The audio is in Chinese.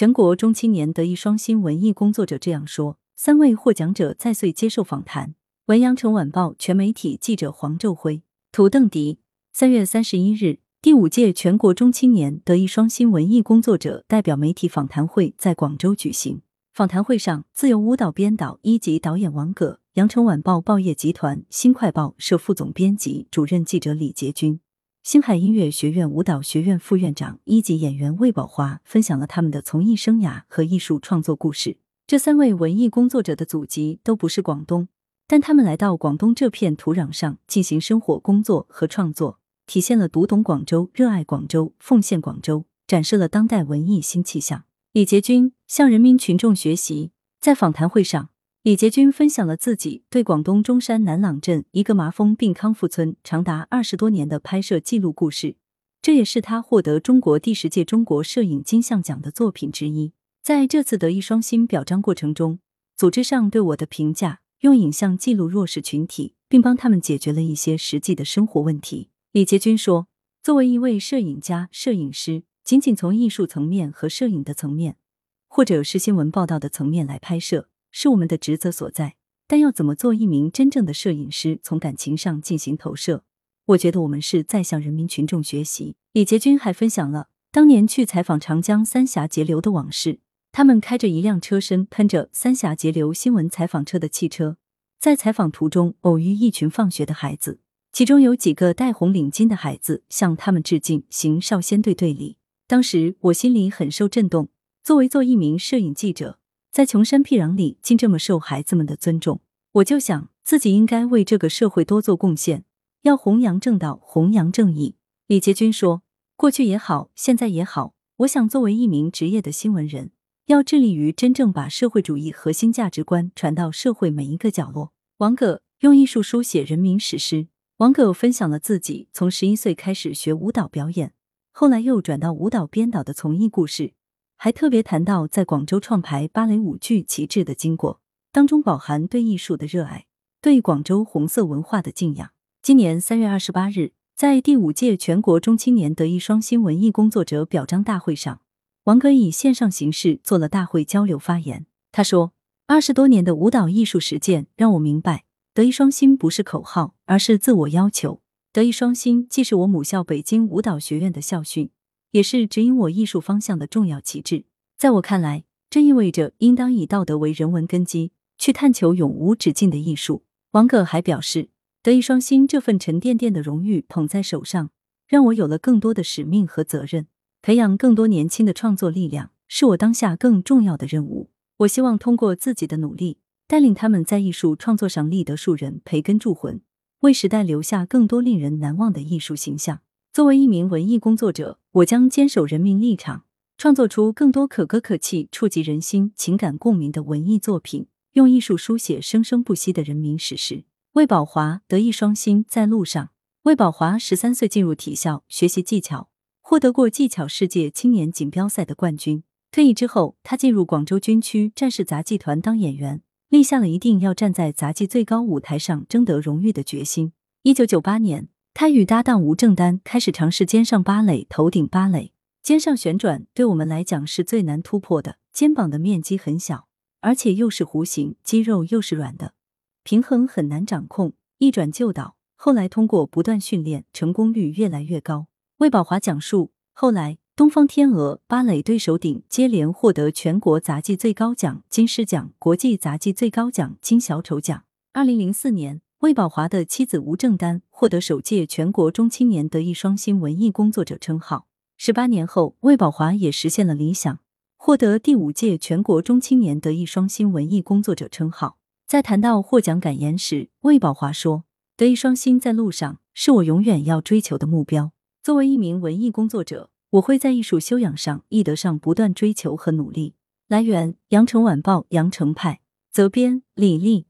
全国中青年德艺双馨文艺工作者这样说。三位获奖者在穗接受访谈。文阳城晚报全媒体记者黄昼辉，图邓迪。三月三十一日，第五届全国中青年德艺双馨文艺工作者代表媒体访谈会在广州举行。访谈会上，自由舞蹈编导一级导演王葛，羊城晚报报业集团新快报社副总编辑、主任记者李杰军，星海音乐学院舞蹈学院副院长一级演员魏宝华分享了他们的从艺生涯和艺术创作故事。这三位文艺工作者的祖籍都不是广东，但他们来到广东这片土壤上进行生活、工作和创作，体现了读懂广州、热爱广州、奉献广州，展示了当代文艺新气象。李杰军向人民群众学习。在访谈会上，李杰军分享了自己对广东中山南朗镇一个麻风病康复村长达二十多年的拍摄记录故事，这也是他获得中国第十届中国摄影金像奖的作品之一。在这次德艺双馨表彰过程中，组织上对我的评价，用影像记录弱势群体，并帮他们解决了一些实际的生活问题。李杰军说：“作为一位摄影家、摄影师，仅仅从艺术层面和摄影的层面，或者是新闻报道的层面来拍摄，是我们的职责所在。但要怎么做一名真正的摄影师，从感情上进行投射，我觉得我们是在向人民群众学习。”李杰军还分享了当年去采访长江三峡截流的往事。他们开着一辆车身喷着三峡截流新闻采访车的汽车，在采访途中偶遇一群放学的孩子，其中有几个戴红领巾的孩子向他们致敬，行少先队队礼。当时我心里很受震动。作为做一名摄影记者，在穷山僻壤里竟这么受孩子们的尊重，我就想自己应该为这个社会多做贡献，要弘扬正道，弘扬正义。李杰军说：“过去也好，现在也好，我想作为一名职业的新闻人。”要致力于真正把社会主义核心价值观传到社会每一个角落。王葛用艺术书写人民史诗。王葛分享了自己从十一岁开始学舞蹈表演，后来又转到舞蹈编导的从艺故事，还特别谈到在广州创排芭蕾舞剧《旗帜》的经过，当中饱含对艺术的热爱，对广州红色文化的敬仰。今年三月二十八日，在第五届全国中青年德艺双馨文艺工作者表彰大会上。王格以线上形式做了大会交流发言。他说：“二十多年的舞蹈艺术实践让我明白，德艺双馨不是口号，而是自我要求。德艺双馨既是我母校北京舞蹈学院的校训，也是指引我艺术方向的重要旗帜。在我看来，这意味着应当以道德为人文根基，去探求永无止境的艺术。”王葛还表示：“德艺双馨这份沉甸甸的荣誉捧在手上，让我有了更多的使命和责任。”培养更多年轻的创作力量，是我当下更重要的任务。我希望通过自己的努力，带领他们在艺术创作上立德树人、培根铸魂，为时代留下更多令人难忘的艺术形象。作为一名文艺工作者，我将坚守人民立场，创作出更多可歌可泣、触及人心、情感共鸣的文艺作品，用艺术书写生生不息的人民史诗。魏宝华德艺双馨在路上。魏宝华十三岁进入体校学习技巧。获得过技巧世界青年锦标赛的冠军。退役之后，他进入广州军区战士杂技团当演员，立下了一定要站在杂技最高舞台上争得荣誉的决心。一九九八年，他与搭档吴正丹开始尝试肩上芭蕾、头顶芭蕾。肩上旋转对我们来讲是最难突破的，肩膀的面积很小，而且又是弧形，肌肉又是软的，平衡很难掌控，一转就倒。后来通过不断训练，成功率越来越高。魏宝华讲述，后来东方天鹅芭蕾对手顶接连获得全国杂技最高奖金狮奖、国际杂技最高奖金小丑奖。二零零四年，魏宝华的妻子吴正丹获得首届全国中青年德艺双馨文艺工作者称号。十八年后，魏宝华也实现了理想，获得第五届全国中青年德艺双馨文艺工作者称号。在谈到获奖感言时，魏宝华说：“德艺双馨在路上，是我永远要追求的目标。”作为一名文艺工作者，我会在艺术修养上、艺德上不断追求和努力。来源：羊城晚报羊城派，责编：李丽。